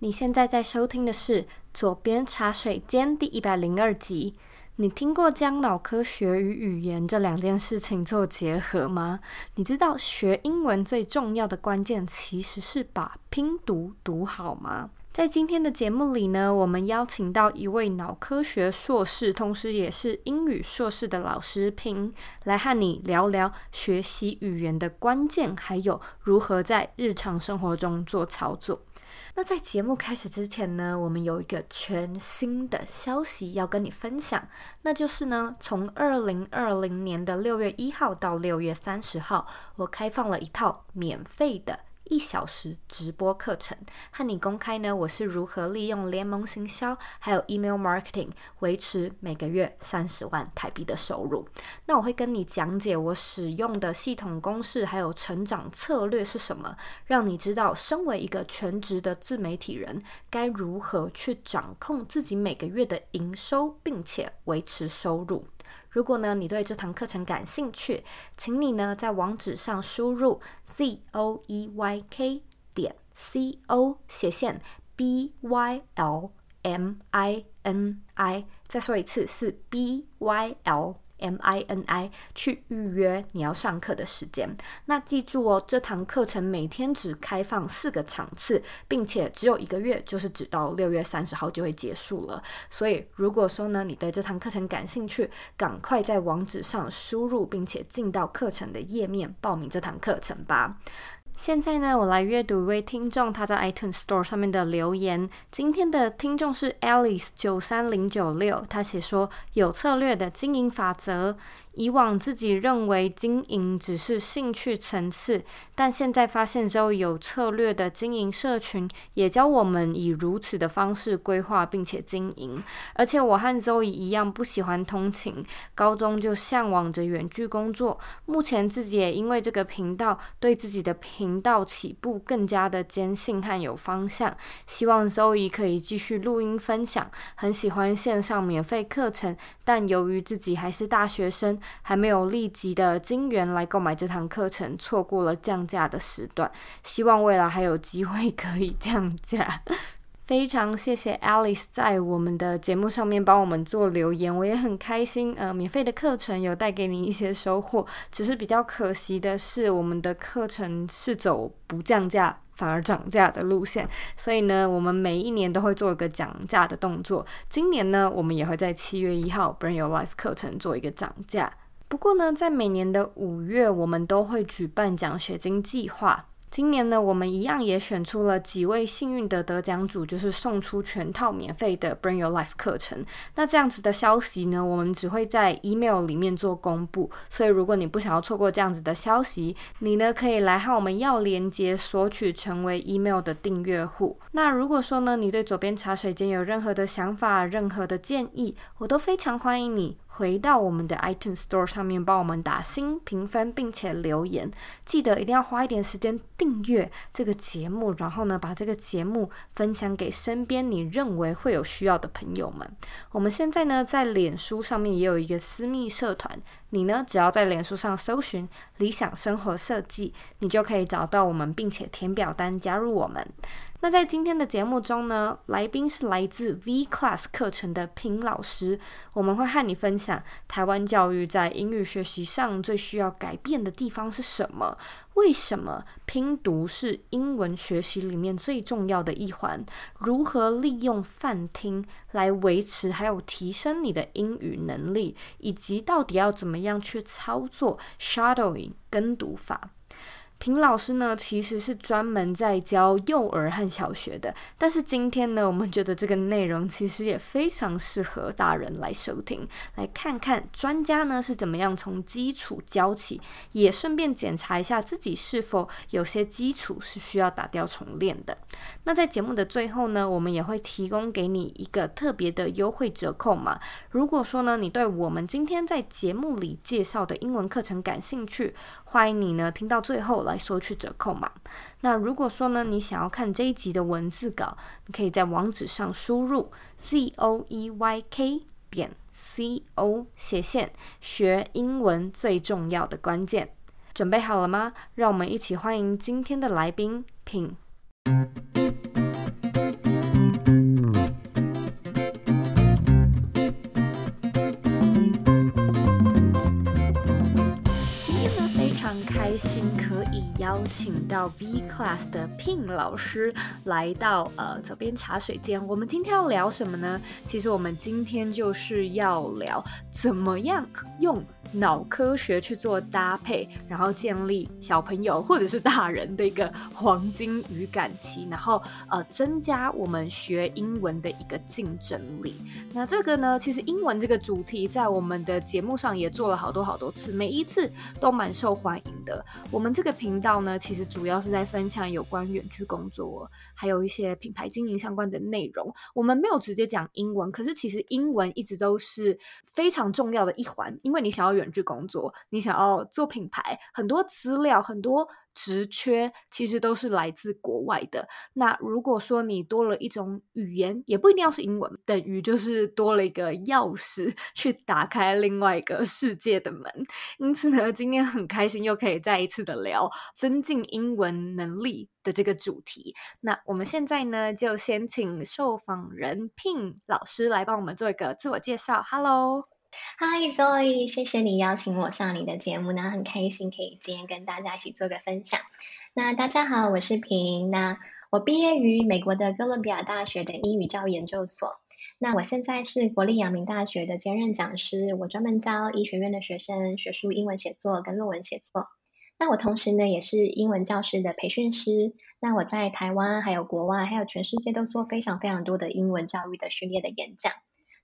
你现在在收听的是《左边茶水间》第一百零二集。你听过将脑科学与语言这两件事情做结合吗？你知道学英文最重要的关键其实是把拼读读好吗？在今天的节目里呢，我们邀请到一位脑科学硕士，同时也是英语硕士的老师平，来和你聊聊学习语言的关键，还有如何在日常生活中做操作。那在节目开始之前呢，我们有一个全新的消息要跟你分享，那就是呢，从二零二零年的六月一号到六月三十号，我开放了一套免费的。一小时直播课程，和你公开呢，我是如何利用联盟行销还有 email marketing 维持每个月三十万台币的收入。那我会跟你讲解我使用的系统公式还有成长策略是什么，让你知道身为一个全职的自媒体人该如何去掌控自己每个月的营收，并且维持收入。如果呢，你对这堂课程感兴趣，请你呢在网址上输入 z o e y k 点 c o 斜线 b y l m i n i，再说一次是 b y l。M I N I 去预约你要上课的时间。那记住哦，这堂课程每天只开放四个场次，并且只有一个月，就是直到六月三十号就会结束了。所以，如果说呢，你对这堂课程感兴趣，赶快在网址上输入，并且进到课程的页面报名这堂课程吧。现在呢，我来阅读一位听众他在 iTunes Store 上面的留言。今天的听众是 Alice 九三零九六，他写说有策略的经营法则。以往自己认为经营只是兴趣层次，但现在发现之后有策略的经营社群，也教我们以如此的方式规划并且经营。而且我和周怡一样不喜欢通勤，高中就向往着远距工作。目前自己也因为这个频道，对自己的频道起步更加的坚信和有方向。希望周怡可以继续录音分享。很喜欢线上免费课程，但由于自己还是大学生。还没有立即的金源来购买这堂课程，错过了降价的时段。希望未来还有机会可以降价。非常谢谢 Alice 在我们的节目上面帮我们做留言，我也很开心。呃，免费的课程有带给你一些收获，只是比较可惜的是，我们的课程是走不降价反而涨价的路线。所以呢，我们每一年都会做一个涨价的动作。今年呢，我们也会在七月一号 Bring Your Life 课程做一个涨价。不过呢，在每年的五月，我们都会举办奖学金计划。今年呢，我们一样也选出了几位幸运的得奖主，就是送出全套免费的 Bring Your Life 课程。那这样子的消息呢，我们只会在 email 里面做公布。所以，如果你不想要错过这样子的消息，你呢可以来和我们要连接索取成为 email 的订阅户。那如果说呢，你对左边茶水间有任何的想法、任何的建议，我都非常欢迎你。回到我们的 iTunes Store 上面，帮我们打星评分，并且留言。记得一定要花一点时间订阅这个节目，然后呢，把这个节目分享给身边你认为会有需要的朋友们。我们现在呢，在脸书上面也有一个私密社团，你呢，只要在脸书上搜寻“理想生活设计”，你就可以找到我们，并且填表单加入我们。那在今天的节目中呢，来宾是来自 V Class 课程的平老师，我们会和你分享台湾教育在英语学习上最需要改变的地方是什么？为什么拼读是英文学习里面最重要的一环？如何利用泛听来维持还有提升你的英语能力？以及到底要怎么样去操作 shadowing 跟读法？平老师呢，其实是专门在教幼儿和小学的，但是今天呢，我们觉得这个内容其实也非常适合大人来收听，来看看专家呢是怎么样从基础教起，也顺便检查一下自己是否有些基础是需要打掉重练的。那在节目的最后呢，我们也会提供给你一个特别的优惠折扣嘛。如果说呢，你对我们今天在节目里介绍的英文课程感兴趣，欢迎你呢听到最后。来索取折扣嘛。那如果说呢，你想要看这一集的文字稿，你可以在网址上输入 c o e y k 点 c o 斜线学英文最重要的关键。准备好了吗？让我们一起欢迎今天的来宾品。非常开心可以邀请到 v class 的 pin 老师来到呃左边茶水间。我们今天要聊什么呢？其实我们今天就是要聊怎么样用脑科学去做搭配，然后建立小朋友或者是大人的一个黄金语感期，然后呃增加我们学英文的一个竞争力。那这个呢，其实英文这个主题在我们的节目上也做了好多好多次，每一次都蛮受欢迎的。我们这个频道呢，其实主要是在分享有关远距工作，还有一些品牌经营相关的内容。我们没有直接讲英文，可是其实英文一直都是非常重要的一环，因为你想要远距工作，你想要做品牌，很多资料，很多。职缺其实都是来自国外的。那如果说你多了一种语言，也不一定要是英文，等于就是多了一个钥匙，去打开另外一个世界的门。因此呢，今天很开心又可以再一次的聊增进英文能力的这个主题。那我们现在呢，就先请受访人 Ping 老师来帮我们做一个自我介绍。Hello。Hi Zoe，谢谢你邀请我上你的节目，那很开心可以今天跟大家一起做个分享。那大家好，我是平，那我毕业于美国的哥伦比亚大学的英语教育研究所，那我现在是国立阳明大学的兼任讲师，我专门教医学院的学生学术英文写作跟论文写作。那我同时呢也是英文教师的培训师，那我在台湾还有国外还有全世界都做非常非常多的英文教育的训练的演讲。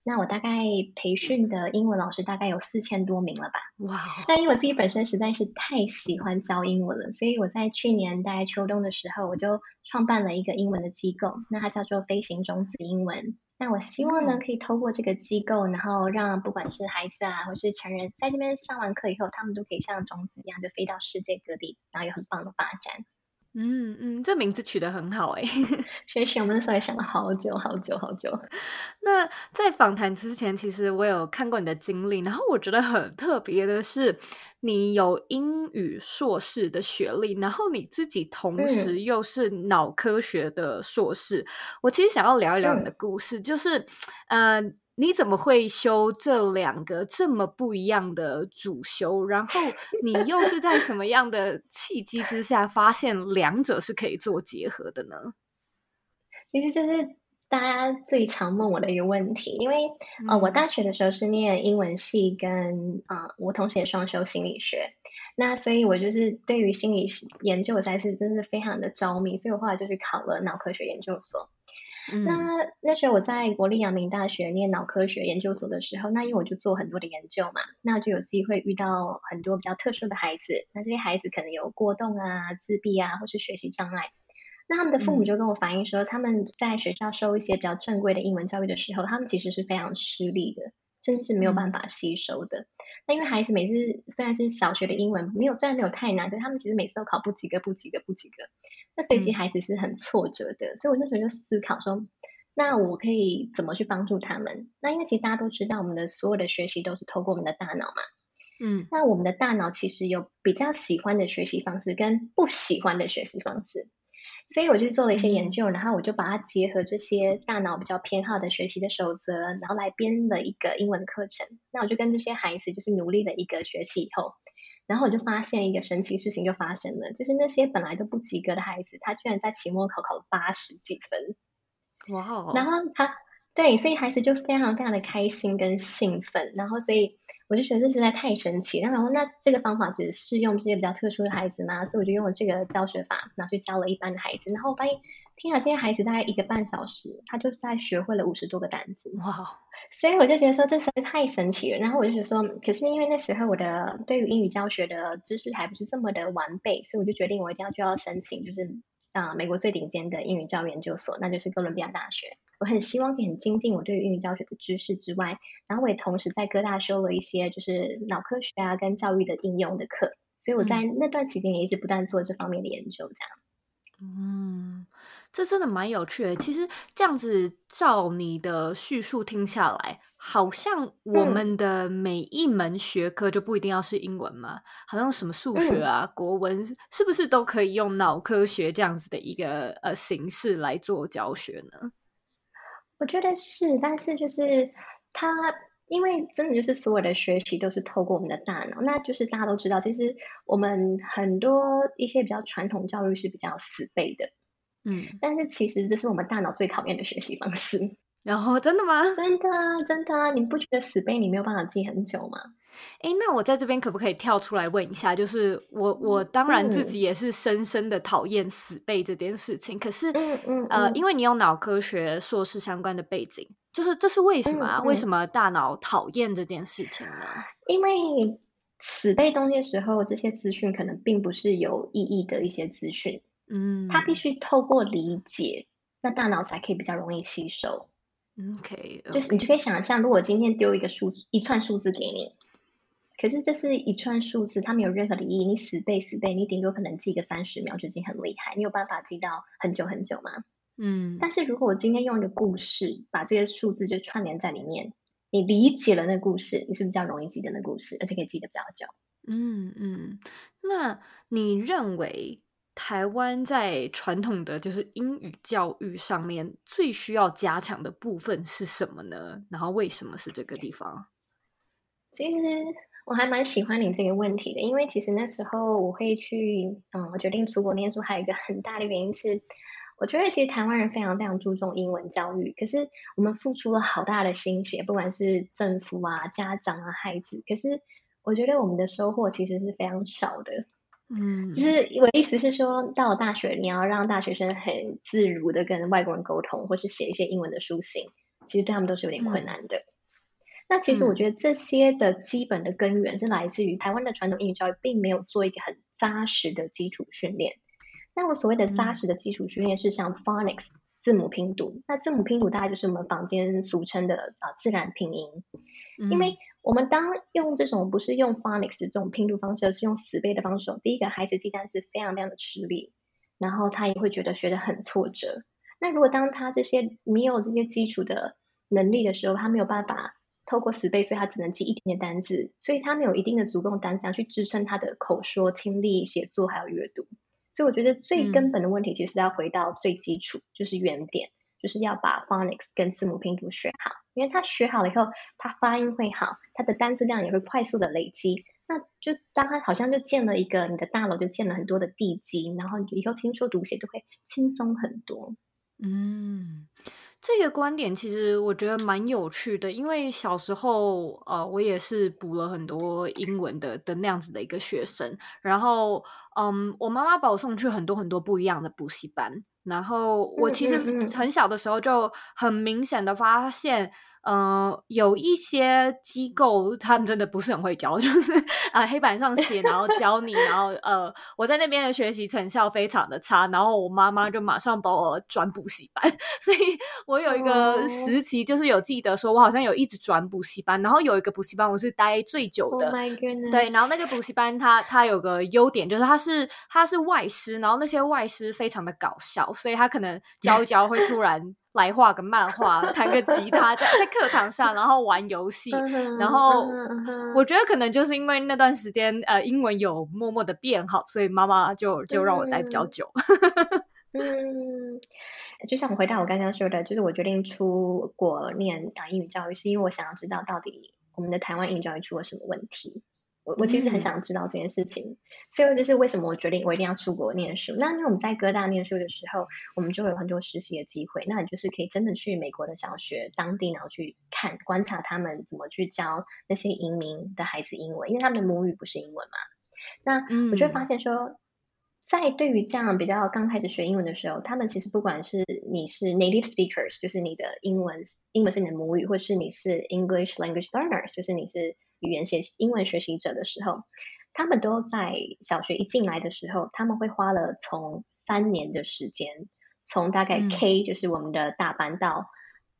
那我大概培训的英文老师大概有四千多名了吧？哇那因为我自己本身实在是太喜欢教英文了，所以我在去年大概秋冬的时候，我就创办了一个英文的机构，那它叫做飞行种子英文。那我希望呢，可以透过这个机构，然后让不管是孩子啊，或是成人，在这边上完课以后，他们都可以像种子一样，就飞到世界各地，然后有很棒的发展。嗯嗯，这名字取得很好哎，谢谢。我们那时候也想了好久好久好久。那在访谈之前，其实我有看过你的经历，然后我觉得很特别的是，你有英语硕士的学历，然后你自己同时又是脑科学的硕士。嗯、我其实想要聊一聊你的故事，嗯、就是呃。你怎么会修这两个这么不一样的主修？然后你又是在什么样的契机之下发现两者是可以做结合的呢？其实这是大家最常问我的一个问题，因为呃，我大学的时候是念英文系跟，跟、呃、啊，我同时也双修心理学，那所以我就是对于心理研究才是真的非常的着迷，所以我后来就去考了脑科学研究所。嗯、那那时候我在国立阳明大学念脑科学研究所的时候，那因为我就做很多的研究嘛，那就有机会遇到很多比较特殊的孩子。那这些孩子可能有过动啊、自闭啊，或是学习障碍。那他们的父母就跟我反映说，嗯、他们在学校受一些比较正规的英文教育的时候，他们其实是非常吃力的，甚至是没有办法吸收的。嗯、那因为孩子每次虽然是小学的英文没有，虽然没有太难，可是他们其实每次都考不及格、不及格、不及格。那所以其实孩子是很挫折的，嗯、所以我那时候就思考说，那我可以怎么去帮助他们？那因为其实大家都知道，我们的所有的学习都是透过我们的大脑嘛，嗯，那我们的大脑其实有比较喜欢的学习方式跟不喜欢的学习方式，所以我就做了一些研究，嗯、然后我就把它结合这些大脑比较偏好的学习的守则，然后来编了一个英文课程。那我就跟这些孩子就是努力了一个学期以后。然后我就发现一个神奇事情就发生了，就是那些本来都不及格的孩子，他居然在期末考考了八十几分，哇！Wow. 然后他对，所以孩子就非常非常的开心跟兴奋，然后所以我就觉得这实在太神奇。然后那这个方法只适用这些比较特殊的孩子吗？所以我就用了这个教学法，拿去教了一般的孩子，然后我发现。听了这些孩子大概一个半小时，他就在学会了五十多个单词。哇.所以我就觉得说这实在太神奇了。然后我就觉得说，可是因为那时候我的对于英语教学的知识还不是这么的完备，所以我就决定我一定要就要申请，就是啊、呃、美国最顶尖的英语教育研究所，那就是哥伦比亚大学。我很希望可以很精进我对于英语教学的知识之外，然后我也同时在哥大修了一些就是脑科学啊跟教育的应用的课，所以我在那段期间也一直不断做这方面的研究，这样。嗯。这真的蛮有趣的。其实这样子照你的叙述听下来，好像我们的每一门学科就不一定要是英文嘛，嗯、好像什么数学啊、嗯、国文，是不是都可以用脑科学这样子的一个呃形式来做教学呢？我觉得是，但是就是它因为真的就是所有的学习都是透过我们的大脑，那就是大家都知道，其实我们很多一些比较传统教育是比较死背的，嗯，但是其实这是我们大脑最讨厌的学习方式。然后真的吗？真的啊，真的啊！你不觉得死背你没有办法记很久吗？哎，那我在这边可不可以跳出来问一下？就是我，我当然自己也是深深的讨厌死背这件事情。嗯、可是，嗯嗯，呃，因为你有脑科学硕士相关的背景，就是这是为什么啊？嗯嗯、为什么大脑讨厌这件事情呢？因为死背东西的时候，这些资讯可能并不是有意义的一些资讯。嗯，它必须透过理解，那大脑才可以比较容易吸收。OK，, okay. 就是你就可以想象，如果今天丢一个数字，一串数字给你，可是这是一串数字，它没有任何的意义，你死背死背，你顶多可能记个三十秒就已经很厉害，你有办法记到很久很久吗？嗯。但是如果我今天用一个故事把这些数字就串联在里面，你理解了那个故事，你是比较容易记得那个故事，而且可以记得比较久。嗯嗯，那你认为？台湾在传统的就是英语教育上面最需要加强的部分是什么呢？然后为什么是这个地方？其实我还蛮喜欢你这个问题的，因为其实那时候我会去，嗯，我决定出国念书，还有一个很大的原因是，我觉得其实台湾人非常非常注重英文教育，可是我们付出了好大的心血，不管是政府啊、家长啊、孩子，可是我觉得我们的收获其实是非常少的。嗯，就是我的意思是说，到了大学，你要让大学生很自如的跟外国人沟通，或是写一些英文的书信，其实对他们都是有点困难的。嗯、那其实我觉得这些的基本的根源是来自于台湾的传统英语教育，并没有做一个很扎实的基础训练。那我所谓的扎实的基础训练是像 phonics 字母拼读，那字母拼读大概就是我们坊间俗称的啊自然拼音，嗯、因为。我们当用这种不是用 phonics 这种拼读方式，而是用死背的方式，第一个孩子记单词非常非常的吃力，然后他也会觉得学的很挫折。那如果当他这些没有这些基础的能力的时候，他没有办法透过死背，所以他只能记一点点单字，所以他没有一定的足够单词去支撑他的口说、听力、写作还有阅读。所以我觉得最根本的问题其实要回到最基础，嗯、就是原点。就是要把 phonics 跟字母拼读学好，因为他学好了以后，他发音会好，他的单词量也会快速的累积。那就当他好像就建了一个，你的大脑就建了很多的地基，然后以后听说读写都会轻松很多。嗯，这个观点其实我觉得蛮有趣的，因为小时候呃，我也是补了很多英文的的那样子的一个学生，然后嗯，我妈妈把我送去很多很多不一样的补习班。然后我其实很小的时候就很明显的发现。嗯、呃，有一些机构他们真的不是很会教，就是啊、呃、黑板上写，然后教你，然后呃我在那边的学习成效非常的差，然后我妈妈就马上把我转补习班，所以我有一个时期就是有记得说我好像有一直转补习班，然后有一个补习班我是待最久的，Oh 对，然后那个补习班它它有个优点就是它是它是外师，然后那些外师非常的搞笑，所以他可能教一教会突然。来画个漫画，弹个吉他，在在课堂上，然后玩游戏，然后我觉得可能就是因为那段时间，呃，英文有默默的变好，所以妈妈就就让我待比较久。嗯，就像我回到我刚刚说的，就是我决定出国念啊英语教育，是因为我想要知道到底我们的台湾英语教育出了什么问题。我我其实很想知道这件事情，嗯、所以就是为什么我决定我一定要出国念书。那因为我们在哥大念书的时候，我们就会有很多实习的机会，那你就是可以真的去美国的小学当地，然后去看观察他们怎么去教那些移民的孩子英文，因为他们的母语不是英文嘛。那我就会发现说，嗯、在对于这样比较刚开始学英文的时候，他们其实不管是你是 native speakers，就是你的英文英文是你的母语，或是你是 English language learners，就是你是。语言学习英文学习者的时候，他们都在小学一进来的时候，他们会花了从三年的时间，从大概 K、嗯、就是我们的大班到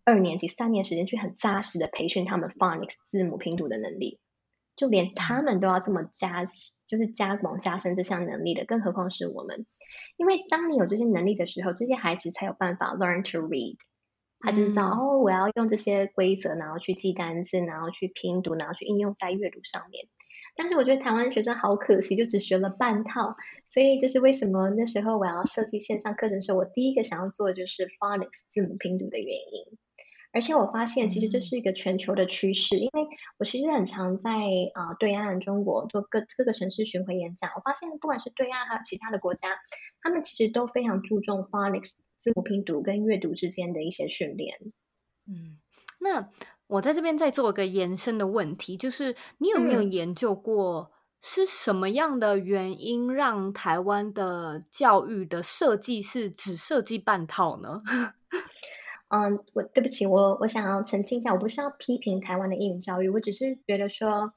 二年级三年时间，去很扎实的培训他们 phonics 字母拼读的能力。就连他们都要这么加，就是加广加深这项能力的，更何况是我们。因为当你有这些能力的时候，这些孩子才有办法 learn to read。他就知道、嗯、哦，我要用这些规则，然后去记单词，然后去拼读，然后去应用在阅读上面。但是我觉得台湾学生好可惜，就只学了半套。所以这是为什么那时候我要设计线上课程的时候，我第一个想要做的就是 phonics 字母拼读的原因。而且我发现，其实这是一个全球的趋势，因为我其实很常在啊、呃、对岸中国做各各个城市巡回演讲，我发现不管是对岸还有其他的国家，他们其实都非常注重 phonics 字母拼读跟阅读之间的一些训练。嗯，那我在这边再做一个延伸的问题，就是你有没有研究过是什么样的原因让台湾的教育的设计是只设计半套呢？嗯，我对不起，我我想要澄清一下，我不是要批评台湾的英语教育，我只是觉得说，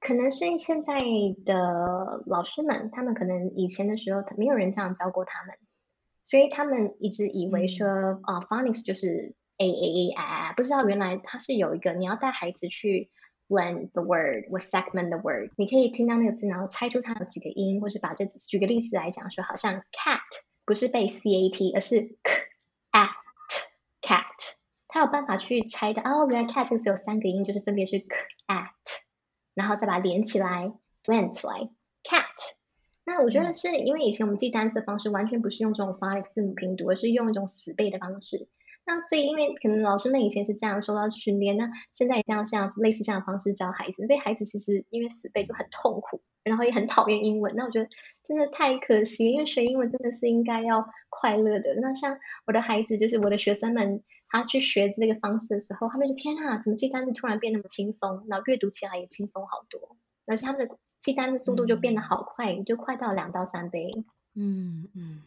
可能是现在的老师们，他们可能以前的时候没有人这样教过他们，所以他们一直以为说啊、嗯 uh,，phonics 就是 a a a i i，不知道原来它是有一个你要带孩子去 blend the word with segment the word，你可以听到那个字，然后猜出它有几个音，或是把这举个例子来讲说，好像 cat 不是背 c a t，而是 c a t。cat，他有办法去拆的哦。原来 cat 这个词有三个音，就是分别是 c a t，然后再把它连起来，blend 出来 cat。那我觉得是因为以前我们记单词的方式完全不是用这种 phonics 字母拼读，而是用一种死背的方式。那所以因为可能老师们以前是这样受到训练，那现在也这样像类似这样的方式教孩子，所以孩子其实因为死背就很痛苦，然后也很讨厌英文。那我觉得真的太可惜，因为学英文真的是应该要快乐的。那像我的孩子，就是我的学生们，他去学这个方式的时候，他们就天啊，怎么记单词突然变那么轻松，然后阅读起来也轻松好多，而且他们的记单的速度就变得好快，嗯、就快到两到三倍。嗯嗯。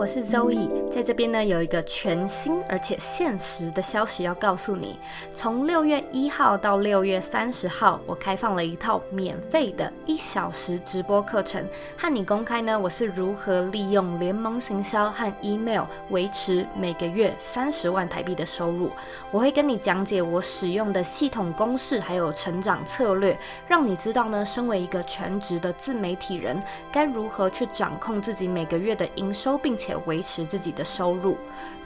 我是 Zoe，在这边呢有一个全新而且限时的消息要告诉你。从六月一号到六月三十号，我开放了一套免费的一小时直播课程，和你公开呢我是如何利用联盟行销和 email 维持每个月三十万台币的收入。我会跟你讲解我使用的系统公式还有成长策略，让你知道呢，身为一个全职的自媒体人，该如何去掌控自己每个月的营收，并且维持自己的收入。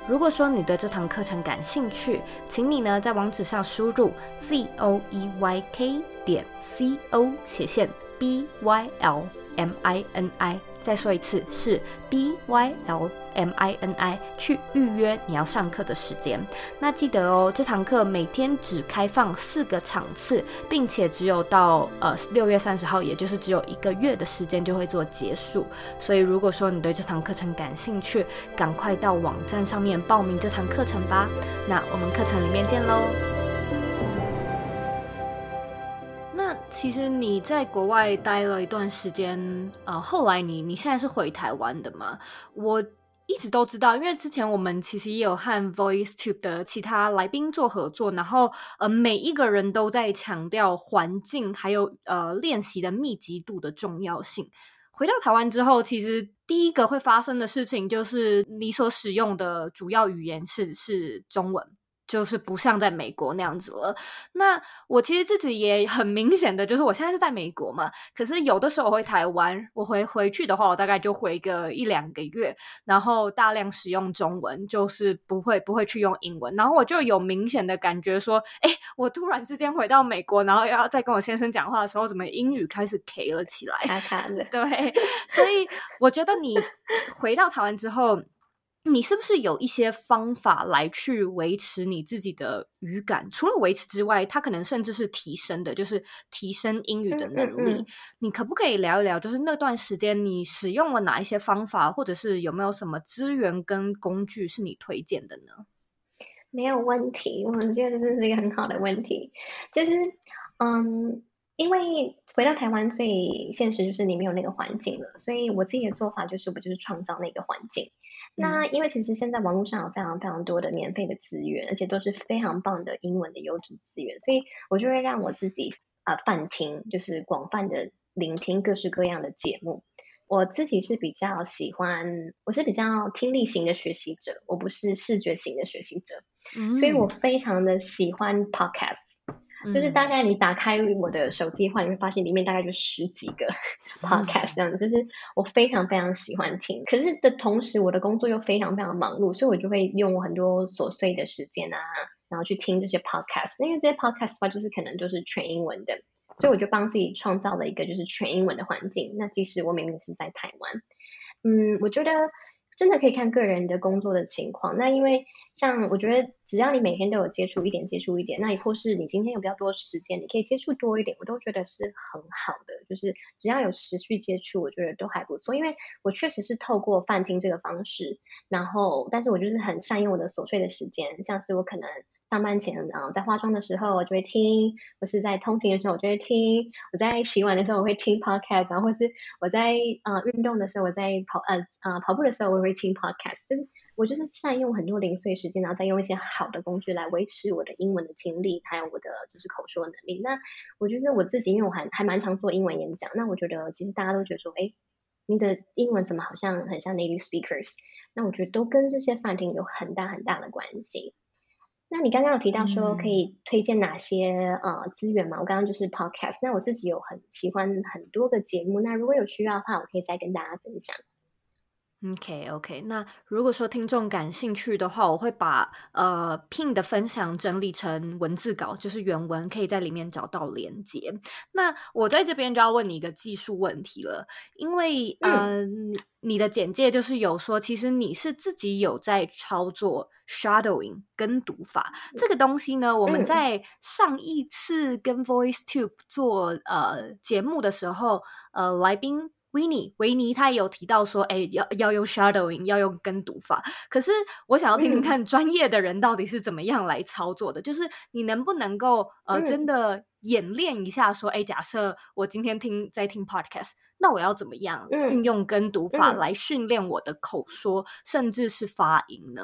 如果说你对这堂课程感兴趣，请你呢在网址上输入 z o e y k 点 c o 斜线 b y l m i n i。再说一次，是 b y l m i n i 去预约你要上课的时间。那记得哦，这堂课每天只开放四个场次，并且只有到呃六月三十号，也就是只有一个月的时间就会做结束。所以如果说你对这堂课程感兴趣，赶快到网站上面报名这堂课程吧。那我们课程里面见喽。其实你在国外待了一段时间，呃，后来你你现在是回台湾的吗？我一直都知道，因为之前我们其实也有和 VoiceTube 的其他来宾做合作，然后呃，每一个人都在强调环境还有呃练习的密集度的重要性。回到台湾之后，其实第一个会发生的事情就是你所使用的主要语言是是中文。就是不像在美国那样子了。那我其实自己也很明显的，就是我现在是在美国嘛。可是有的时候我回台湾，我回回去的话，我大概就回个一两个月，然后大量使用中文，就是不会不会去用英文。然后我就有明显的感觉说，哎，我突然之间回到美国，然后要再跟我先生讲话的时候，怎么英语开始 K 了起来？卡卡的。对，所以我觉得你回到台湾之后。你是不是有一些方法来去维持你自己的语感？除了维持之外，它可能甚至是提升的，就是提升英语的能力。嗯嗯嗯。你可不可以聊一聊？就是那段时间你使用了哪一些方法，或者是有没有什么资源跟工具是你推荐的呢？没有问题，我觉得这是一个很好的问题。就是，嗯，因为回到台湾最现实就是你没有那个环境了，所以我自己的做法就是，我就是创造那个环境。那因为其实现在网络上有非常非常多的免费的资源，而且都是非常棒的英文的优质资源，所以我就会让我自己啊泛听，就是广泛的聆听各式各样的节目。我自己是比较喜欢，我是比较听力型的学习者，我不是视觉型的学习者，嗯，所以我非常的喜欢 podcast。就是大概你打开我的手机的话，你会发现里面大概就十几个 podcast 这样子，就是我非常非常喜欢听。可是的同时，我的工作又非常非常忙碌，所以我就会用我很多琐碎的时间啊，然后去听这些 podcast。因为这些 podcast 的话，就是可能就是全英文的，所以我就帮自己创造了一个就是全英文的环境。那即使我明明是在台湾，嗯，我觉得。真的可以看个人的工作的情况。那因为像我觉得，只要你每天都有接触一点，接触一点，那或是你今天有比较多时间，你可以接触多一点，我都觉得是很好的。就是只要有持续接触，我觉得都还不错。因为我确实是透过饭厅这个方式，然后但是我就是很善用我的琐碎的时间，像是我可能。上班前啊，在化妆的时候我就会听，或是在通勤的时候我就会听，我在洗碗的时候我会听 podcast，然后或是我在啊、呃、运动的时候我在跑呃啊、呃、跑步的时候我会听 podcast，就是我就是善用很多零碎时间，然后再用一些好的工具来维持我的英文的听力，还有我的就是口说能力。那我觉得我自己因为我还还蛮常做英文演讲，那我觉得其实大家都觉得说，哎，你的英文怎么好像很像 native speakers？那我觉得都跟这些泛听有很大很大的关系。那你刚刚有提到说可以推荐哪些、嗯、呃资源吗？我刚刚就是 podcast，那我自己有很喜欢很多个节目，那如果有需要的话，我可以再跟大家分享。OK OK，那如果说听众感兴趣的话，我会把呃 Pin 的分享整理成文字稿，就是原文，可以在里面找到连接。那我在这边就要问你一个技术问题了，因为嗯、呃，你的简介就是有说，其实你是自己有在操作 shadowing 跟读法这个东西呢。我们在上一次跟 VoiceTube 做呃节目的时候，呃，来宾。维尼，维尼他也有提到说，哎，要要用 shadowing，要用跟读法。可是我想要听听看专业的人到底是怎么样来操作的。嗯、就是你能不能够呃，真的演练一下，说，哎，假设我今天听在听 podcast，那我要怎么样运用跟读法来训练我的口说，嗯、甚至是发音呢？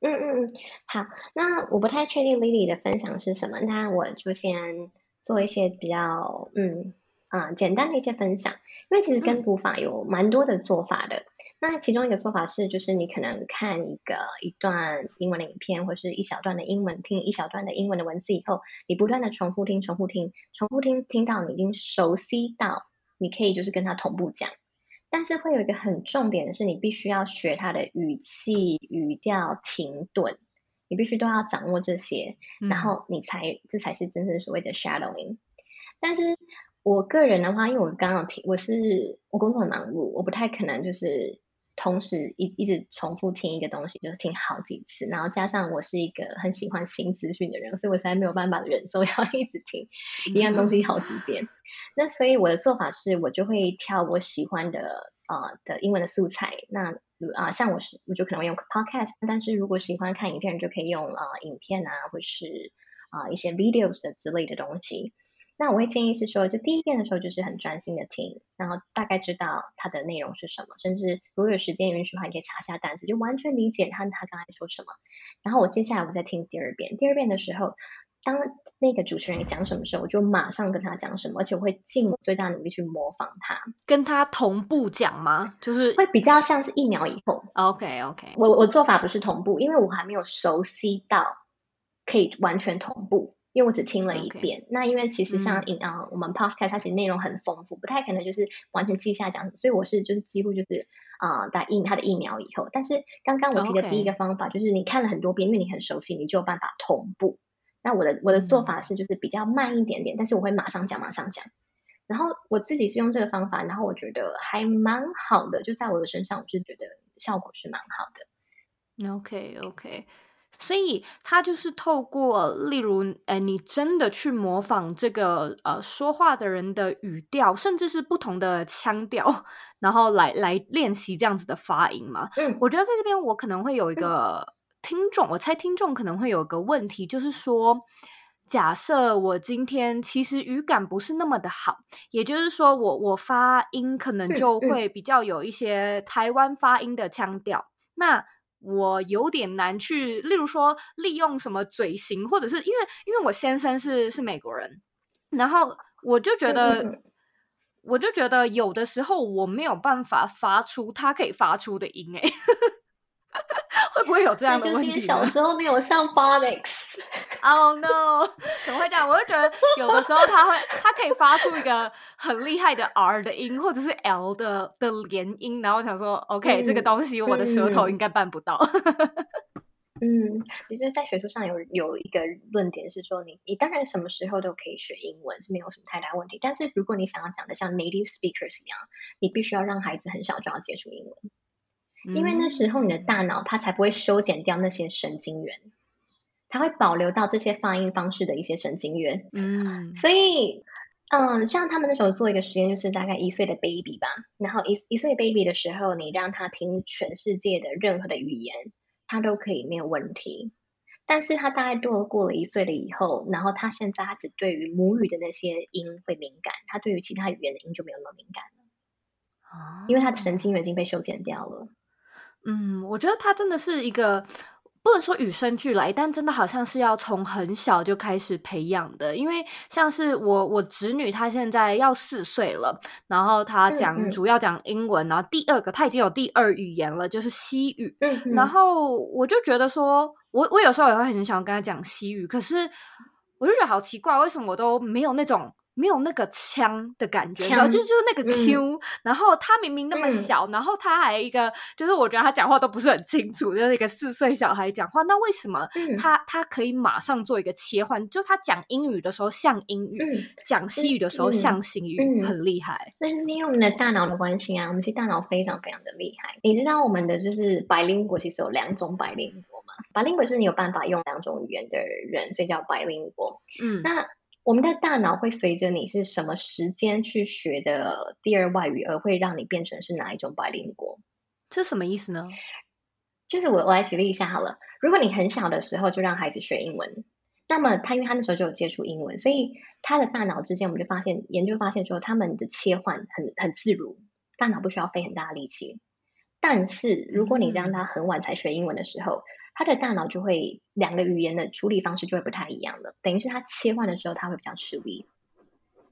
嗯嗯嗯，好，那我不太确定 Lily 的分享是什么，那我就先做一些比较嗯啊、嗯、简单的一些分享。因为其实跟读法有蛮多的做法的，嗯、那其中一个做法是，就是你可能看一个一段英文的影片，或是一小段的英文，听一小段的英文的文字以后，你不断的重复听，重复听，重复听，听到你已经熟悉到，你可以就是跟他同步讲。但是会有一个很重点的是，你必须要学他的语气、语调、停顿，你必须都要掌握这些，嗯、然后你才这才是真正所谓的 shadowing。但是。我个人的话，因为我刚刚听，我是我工作很忙碌，我不太可能就是同时一一直重复听一个东西，就是听好几次。然后加上我是一个很喜欢新资讯的人，所以我实在没有办法忍受 要一直听一样东 西好几遍。那所以我的做法是，我就会挑我喜欢的啊、呃、的英文的素材。那啊、呃，像我是我就可能会用 podcast，但是如果喜欢看影片，就可以用啊、呃、影片啊，或是啊、呃、一些 videos 的之类的东西。那我会建议是说，就第一遍的时候就是很专心的听，然后大概知道它的内容是什么，甚至如果有时间允许的话，你可以查一下单词，就完全理解他他刚才说什么。然后我接下来我再听第二遍，第二遍的时候，当那个主持人讲什么时候，我就马上跟他讲什么，而且我会尽我最大努力去模仿他，跟他同步讲吗？就是会比较像是一秒以后。OK OK，我我做法不是同步，因为我还没有熟悉到可以完全同步。因为我只听了一遍，Okay. 那因为其实像嗯、呃，我们 podcast 它其实内容很丰富，不太可能就是完全记下讲，所以我是就是几乎就是啊，打、呃、一它的疫苗以后。但是刚刚我提的第一个方法就是你看了很多遍，因为你很熟悉，你就有办法同步。那我的我的做法是就是比较慢一点点，嗯、但是我会马上讲马上讲。然后我自己是用这个方法，然后我觉得还蛮好的，就在我的身上，我是觉得效果是蛮好的。OK OK。所以他就是透过，例如，哎，你真的去模仿这个呃说话的人的语调，甚至是不同的腔调，然后来来练习这样子的发音嘛。嗯，我觉得在这边我可能会有一个听众，我猜听众可能会有一个问题，就是说，假设我今天其实语感不是那么的好，也就是说我，我我发音可能就会比较有一些台湾发音的腔调，那。我有点难去，例如说利用什么嘴型，或者是因为因为我先生是是美国人，然后我就觉得，我就觉得有的时候我没有办法发出他可以发出的音，哎，会 会不会有这样的问题？就是小时候没有上 phonics。Oh no！怎么会这样？我就觉得有的时候他会，他可以发出一个很厉害的 R 的音，或者是 L 的的连音，然后我想说，OK，、嗯、这个东西我的舌头应该办不到。嗯，其实，在学术上有有一个论点是说你，你你当然什么时候都可以学英文，是没有什么太大问题。但是，如果你想要讲的像 native speakers 一样，你必须要让孩子很小就要接触英文。因为那时候你的大脑它才不会修剪掉那些神经元，它会保留到这些发音方式的一些神经元。嗯，所以，嗯，像他们那时候做一个实验，就是大概一岁的 baby 吧，然后一一岁 baby 的时候，你让他听全世界的任何的语言，他都可以没有问题。但是他大概过过了一岁了以后，然后他现在他只对于母语的那些音会敏感，他对于其他语言的音就没有那么敏感了，因为他的神经元已经被修剪掉了。嗯，我觉得他真的是一个不能说与生俱来，但真的好像是要从很小就开始培养的。因为像是我我侄女，她现在要四岁了，然后她讲、嗯嗯、主要讲英文，然后第二个她已经有第二语言了，就是西语。然后我就觉得说，我我有时候也会很想跟她讲西语，可是我就觉得好奇怪，为什么我都没有那种。没有那个腔的感觉，就是就是那个 Q，、嗯、然后他明明那么小，嗯、然后他还一个，就是我觉得他讲话都不是很清楚，就是一个四岁小孩讲话，那为什么他、嗯、他可以马上做一个切换？就他讲英语的时候像英语，嗯、讲西语的时候像西语，很厉害。那就是因为我们的大脑的关系啊，我们其实大脑非常非常的厉害。你知道我们的就是 bilingual 其实有两种 bilingual 吗？bilingual 是你有办法用两种语言的人，所以叫 bilingual。嗯，那。我们的大脑会随着你是什么时间去学的第二外语，而会让你变成是哪一种 bilingual。这什么意思呢？就是我我来举例一下好了。如果你很小的时候就让孩子学英文，那么他因为他那时候就有接触英文，所以他的大脑之间我们就发现研究发现说，他们的切换很很自如，大脑不需要费很大的力气。但是如果你让他很晚才学英文的时候，嗯他的大脑就会两个语言的处理方式就会不太一样了，等于是他切换的时候他会比较吃力。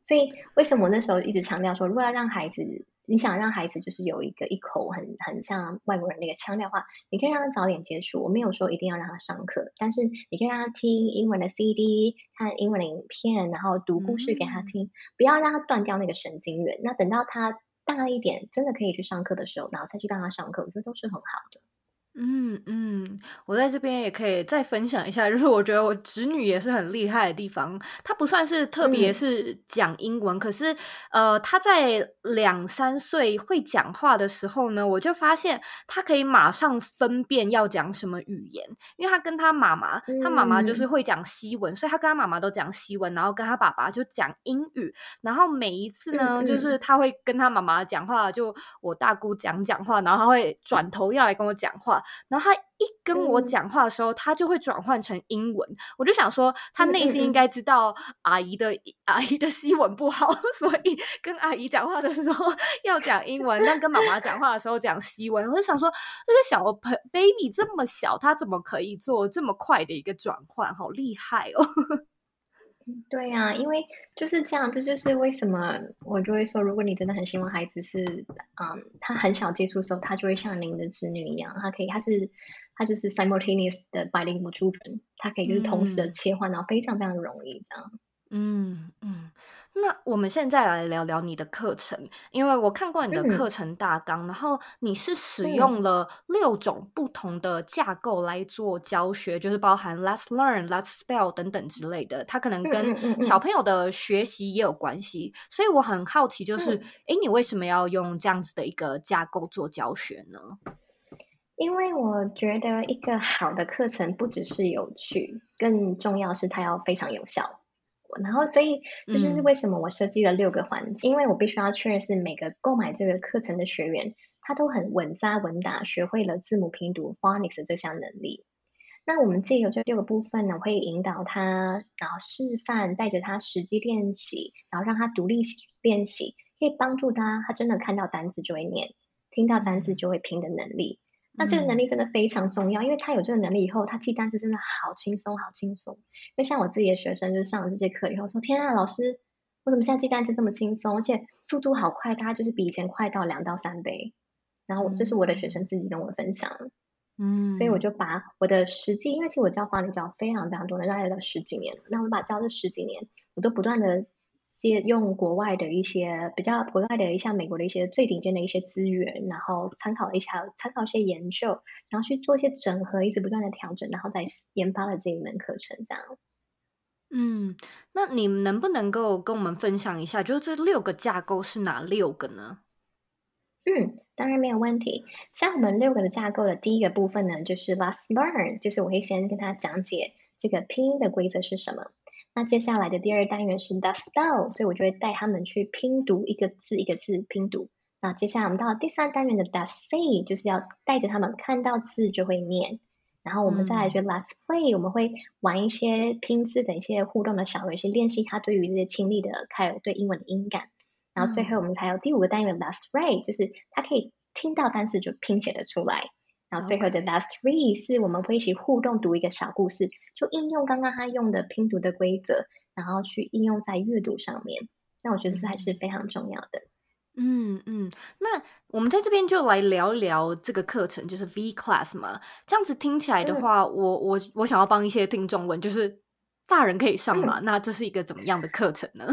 所以为什么我那时候一直强调说，如果要让孩子，你想让孩子就是有一个一口很很像外国人那个腔调的话，你可以让他早点接触。我没有说一定要让他上课，但是你可以让他听英文的 CD，看英文的影片，然后读故事给他听，不要让他断掉那个神经元。那等到他大一点，真的可以去上课的时候，然后再去让他上课，我觉得都是很好的。嗯嗯，我在这边也可以再分享一下，就是我觉得我侄女也是很厉害的地方。她不算是特别是讲英文，嗯、可是呃，她在两三岁会讲话的时候呢，我就发现她可以马上分辨要讲什么语言，因为她跟她妈妈，她妈妈就是会讲西文，嗯、所以她跟她妈妈都讲西文，然后跟她爸爸就讲英语。然后每一次呢，嗯、就是她会跟她妈妈讲话，就我大姑讲讲话，然后她会转头要来跟我讲话。然后他一跟我讲话的时候，嗯、他就会转换成英文。我就想说，他内心应该知道阿姨的、嗯、阿姨的西文不好，所以跟阿姨讲话的时候要讲英文，但跟妈妈讲话的时候讲西文。我就想说，这个小朋 baby 这么小，他怎么可以做这么快的一个转换？好厉害哦！对呀、啊，因为就是这样，这就是为什么我就会说，如果你真的很希望孩子是，嗯，他很小接触的时候，他就会像您的子女一样，他可以，他是，他就是 simultaneous 的 bilingual children，他可以就是同时的切换，然后非常非常容易这样。嗯嗯，那我们现在来聊聊你的课程，因为我看过你的课。程大纲，嗯、然后你是使用了六种不同的架构来做教学，嗯、就是包含 Let's Learn、Let's Spell 等等之类的，它可能跟小朋友的学习也有关系，所以我很好奇，就是。哎、嗯，你为什么要用这样子的一个架构做教学呢？因为我觉得一个好的课程不只是有趣，更重要是它要非常有效。然后，所以这就是为什么我设计了六个环节，嗯、因为我必须要确认是每个购买这个课程的学员，他都很稳扎稳打，学会了字母拼读 phonics 这项能力。那我们借由这六个部分呢，我会引导他，然后示范，带着他实际练习，然后让他独立练习，可以帮助他，他真的看到单字就会念，听到单字就会拼的能力。那这个能力真的非常重要，嗯、因为他有这个能力以后，他记单词真的好轻松，好轻松。因为像我自己的学生，就是上了这节课以后说：“天啊，老师，我怎么现在记单词这么轻松，而且速度好快，大概就是比以前快到两到三倍。”然后这是我的学生自己跟我分享。嗯，所以我就把我的实际，因为其实我教法语教非常非常多人，大概有十几年了。那我把教这十几年，我都不断的借用国外的一些比较国外的一，像美国的一些最顶尖的一些资源，然后参考一下，参考一些研究，然后去做一些整合，一直不断的调整，然后再研发了这一门课程，这样。嗯，那你能不能够跟我们分享一下，就是这六个架构是哪六个呢？嗯，当然没有问题。像我们六个的架构的第一个部分呢，就是 Last learn，就是我会先跟他讲解这个拼音的规则是什么。那接下来的第二单元是 The spell，所以我就会带他们去拼读一个字一个字拼读。那接下来我们到第三单元的 The say，就是要带着他们看到字就会念。然后我们再来学 Let's play，、嗯、我们会玩一些拼字的一些互动的小游戏，练习他对于这些听力的，还有对英文的音感。然后最后我们才有第五个单元 Let's write，就是他可以听到单词就拼写的出来。然后最后的 Let's read 是我们会一起互动读一个小故事，就应用刚刚他用的拼读的规则，然后去应用在阅读上面。那我觉得这还是非常重要的。嗯嗯，那我们在这边就来聊一聊这个课程，就是 V Class 嘛。这样子听起来的话，嗯、我我我想要帮一些听众问，就是大人可以上吗？嗯、那这是一个怎么样的课程呢？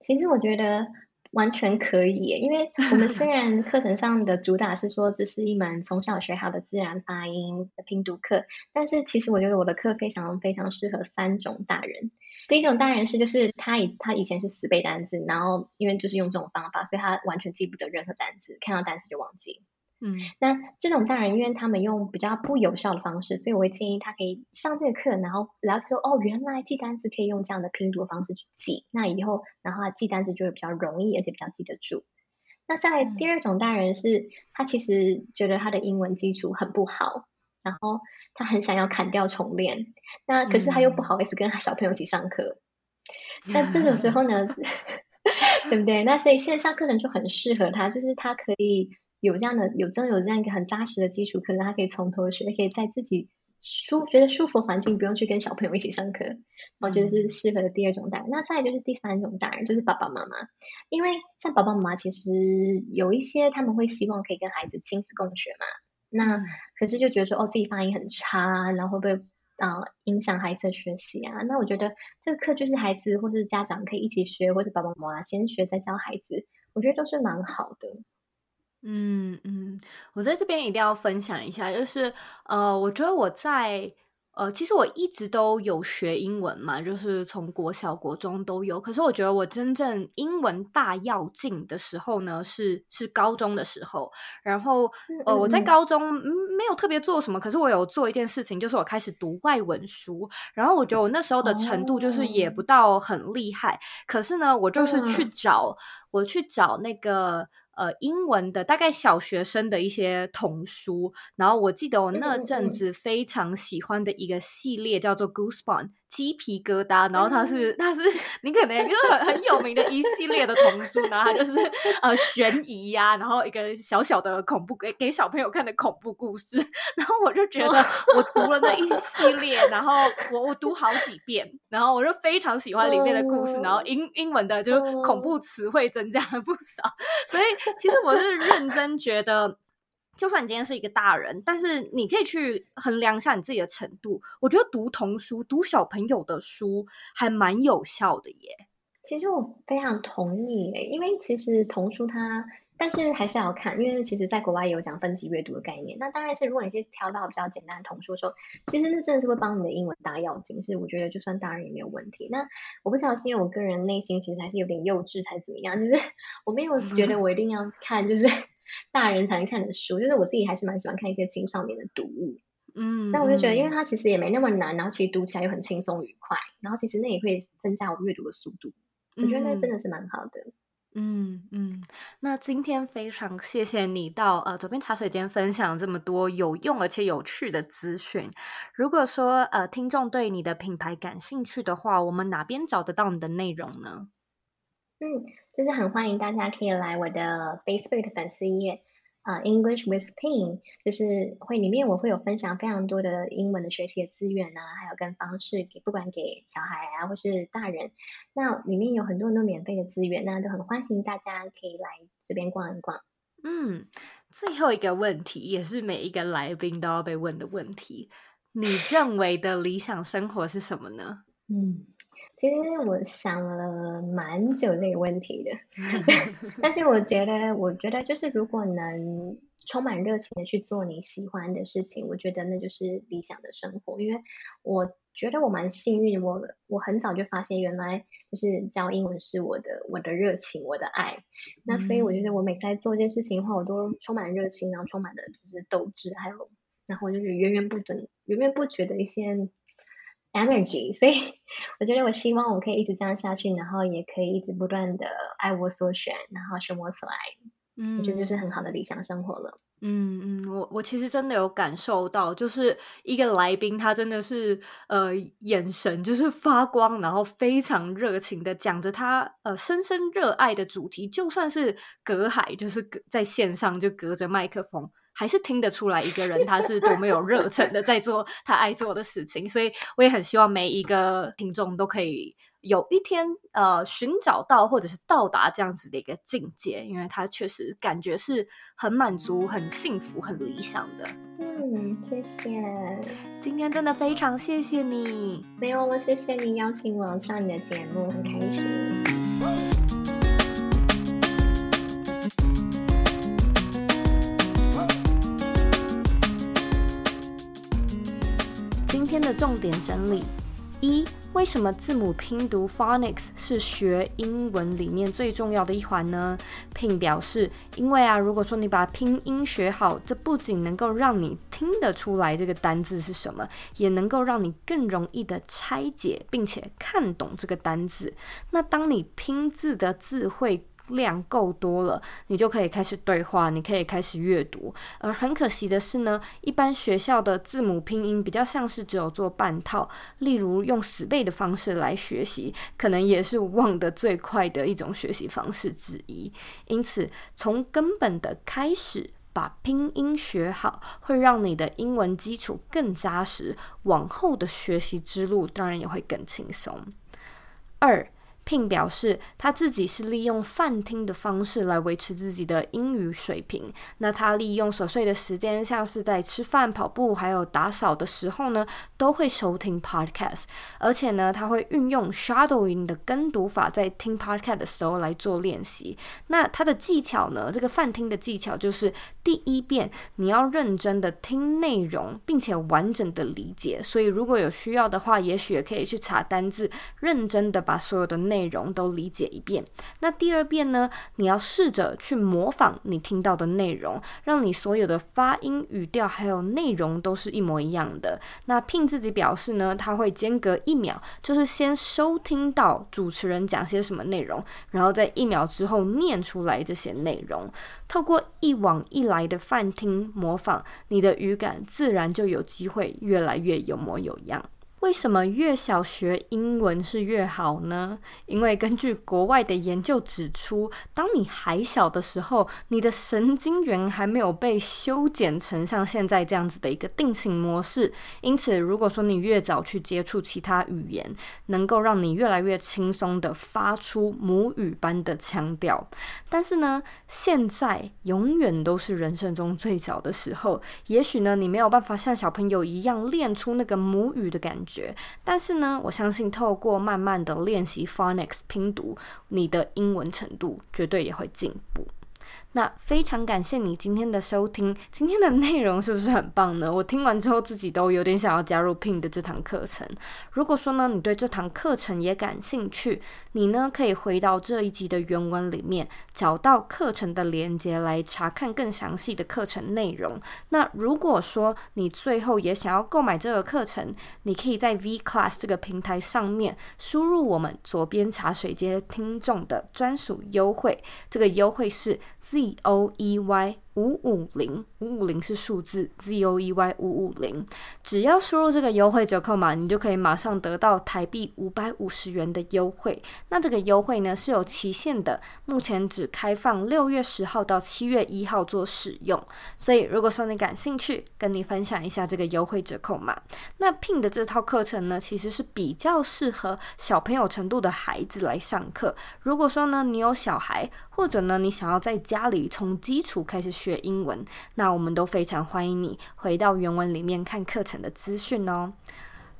其实我觉得完全可以，因为我们虽 然课程上的主打是说这是一门从小学好的自然发音的拼读课，但是其实我觉得我的课非常非常适合三种大人。第一种大人是，就是他以他以前是死背单词，然后因为就是用这种方法，所以他完全记不得任何单词，看到单词就忘记。嗯，那这种大人，因为他们用比较不有效的方式，所以我会建议他可以上这个课，然后了解说，哦，原来记单词可以用这样的拼读方式去记，那以后然后他记单词就会比较容易，而且比较记得住。那再来第二种大人是，他其实觉得他的英文基础很不好，然后。他很想要砍掉重练，那可是他又不好意思跟小朋友一起上课。嗯、那这种时候呢，对不对？那所以线上课程就很适合他，就是他可以有这样的有真有这样一个很扎实的基础，可能他可以从头学，可以在自己舒觉得舒服环境，不用去跟小朋友一起上课。我觉得是适合的第二种大人。那再就是第三种大人，就是爸爸妈妈，因为像爸爸妈妈其实有一些他们会希望可以跟孩子亲子共学嘛。那可是就觉得说哦，自己发音很差，然后会不会啊、呃、影响孩子的学习啊？那我觉得这个课就是孩子或者是家长可以一起学，或者爸爸妈妈先学再教孩子，我觉得都是蛮好的。嗯嗯，我在这边一定要分享一下，就是呃，我觉得我在。呃，其实我一直都有学英文嘛，就是从国小、国中都有。可是我觉得我真正英文大要进的时候呢，是是高中的时候。然后呃，我在高中嗯没有特别做什么，可是我有做一件事情，就是我开始读外文书。然后我觉得我那时候的程度就是也不到很厉害，可是呢，我就是去找，我去找那个。呃，英文的大概小学生的一些童书，然后我记得我那阵子非常喜欢的一个系列叫做《Goosebumps》。鸡皮疙瘩，然后它是它是你可能一个很很有名的一系列的童书，然后它就是呃悬疑呀、啊，然后一个小小的恐怖给给小朋友看的恐怖故事，然后我就觉得我读了那一系列，然后我我读好几遍，然后我就非常喜欢里面的故事，然后英英文的就恐怖词汇增加了不少，所以其实我是认真觉得。就算你今天是一个大人，但是你可以去衡量一下你自己的程度。我觉得读童书、读小朋友的书还蛮有效的耶。其实我非常同意耶，因为其实童书它，但是还是要看，因为其实在国外也有讲分级阅读的概念。那当然是如果你是挑到比较简单的童书的时候，其实那真的是会帮你的英文打要紧。所以我觉得就算大人也没有问题。那我不晓得是因为我个人内心其实还是有点幼稚，才怎么样？就是 我没有觉得 我一定要看，就是。大人才能看的书，就是我自己还是蛮喜欢看一些青少年的读物，嗯，但我就觉得，因为它其实也没那么难，然后其实读起来又很轻松愉快，然后其实那也会增加我阅读的速度，嗯、我觉得那真的是蛮好的。嗯嗯，那今天非常谢谢你到呃左边茶水间分享这么多有用而且有趣的资讯。如果说呃听众对你的品牌感兴趣的话，我们哪边找得到你的内容呢？嗯。就是很欢迎大家可以来我的 Facebook 的粉丝页啊、uh,，English with Ping，就是会里面我会有分享非常多的英文的学习的资源啊，还有跟方式给不管给小孩啊或是大人，那里面有很多很多免费的资源，那都很欢迎大家可以来这边逛一逛。嗯。最后一个问题，也是每一个来宾都要被问的问题：你认为的理想生活是什么呢？嗯，其实我想了蛮久这个问题的，但是我觉得，我觉得就是如果能充满热情的去做你喜欢的事情，我觉得那就是理想的生活。因为我觉得我蛮幸运，我我很早就发现原来就是教英文是我的我的热情，我的爱。那所以我觉得我每次在做一件事情的话，我都充满热情，然后充满了就是斗志，还有然后就是源源不断、源源不绝的一些。energy，所以我觉得我希望我可以一直这样下去，然后也可以一直不断的爱我所选，然后选我所爱。嗯，我觉得就是很好的理想生活了。嗯嗯，我我其实真的有感受到，就是一个来宾他真的是呃眼神就是发光，然后非常热情的讲着他呃深深热爱的主题，就算是隔海，就是隔在线上就隔着麦克风。还是听得出来一个人他是多么有热忱的在做他爱做的事情，所以我也很希望每一个听众都可以有一天呃寻找到或者是到达这样子的一个境界，因为他确实感觉是很满足、很幸福、很理想的。嗯，谢谢。今天真的非常谢谢你。没有了，谢谢你邀请我上你的节目，很开心。的重点整理：一、为什么字母拼读 phonics 是学英文里面最重要的一环呢？Pin 表示，因为啊，如果说你把拼音学好，这不仅能够让你听得出来这个单字是什么，也能够让你更容易的拆解并且看懂这个单字。那当你拼字的字会量够多了，你就可以开始对话，你可以开始阅读。而很可惜的是呢，一般学校的字母拼音比较像是只有做半套，例如用死背的方式来学习，可能也是忘得最快的一种学习方式之一。因此，从根本的开始把拼音学好，会让你的英文基础更扎实，往后的学习之路当然也会更轻松。二。聘表示，他自己是利用泛听的方式来维持自己的英语水平。那他利用琐碎的时间，像是在吃饭、跑步，还有打扫的时候呢，都会收听 podcast。而且呢，他会运用 shadowing 的跟读法，在听 podcast 的时候来做练习。那他的技巧呢，这个泛听的技巧就是，第一遍你要认真的听内容，并且完整的理解。所以如果有需要的话，也许也可以去查单字，认真的把所有的内内容都理解一遍。那第二遍呢？你要试着去模仿你听到的内容，让你所有的发音、语调还有内容都是一模一样的。那 Ping 自己表示呢，他会间隔一秒，就是先收听到主持人讲些什么内容，然后在一秒之后念出来这些内容。透过一往一来的泛听模仿，你的语感自然就有机会越来越有模有样。为什么越小学英文是越好呢？因为根据国外的研究指出，当你还小的时候，你的神经元还没有被修剪成像现在这样子的一个定型模式。因此，如果说你越早去接触其他语言，能够让你越来越轻松地发出母语般的腔调。但是呢，现在永远都是人生中最小的时候。也许呢，你没有办法像小朋友一样练出那个母语的感觉。但是呢，我相信透过慢慢的练习 phonics 拼读，你的英文程度绝对也会进步。那非常感谢你今天的收听，今天的内容是不是很棒呢？我听完之后自己都有点想要加入 Pin 的这堂课程。如果说呢，你对这堂课程也感兴趣，你呢可以回到这一集的原文里面，找到课程的连接来查看更详细的课程内容。那如果说你最后也想要购买这个课程，你可以在 V Class 这个平台上面输入我们左边茶水间听众的专属优惠，这个优惠是 Z。Z O E Y 五五零五五零是数字，Z O E Y 五五零，只要输入这个优惠折扣码，你就可以马上得到台币五百五十元的优惠。那这个优惠呢是有期限的，目前只开放六月十号到七月一号做使用。所以如果说你感兴趣，跟你分享一下这个优惠折扣码。那 Pin 的这套课程呢，其实是比较适合小朋友程度的孩子来上课。如果说呢你有小孩，或者呢你想要在家里从基础开始学。学英文，那我们都非常欢迎你回到原文里面看课程的资讯哦。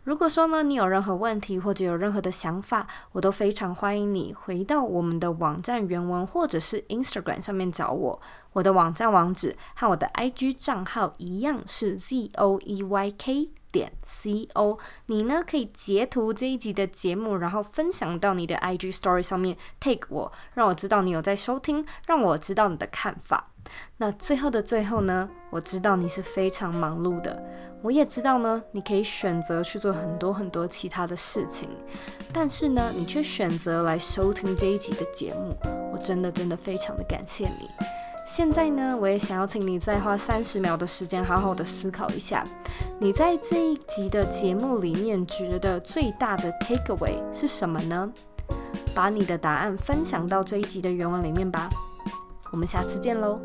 如果说呢，你有任何问题或者有任何的想法，我都非常欢迎你回到我们的网站原文或者是 Instagram 上面找我。我的网站网址和我的 IG 账号一样是 zoeyk 点 co。你呢可以截图这一集的节目，然后分享到你的 IG Story 上面，take 我，让我知道你有在收听，让我知道你的看法。那最后的最后呢，我知道你是非常忙碌的。我也知道呢，你可以选择去做很多很多其他的事情，但是呢，你却选择来收听这一集的节目，我真的真的非常的感谢你。现在呢，我也想要请你再花三十秒的时间，好好的思考一下，你在这一集的节目里面觉得最大的 takeaway 是什么呢？把你的答案分享到这一集的原文里面吧。我们下次见喽。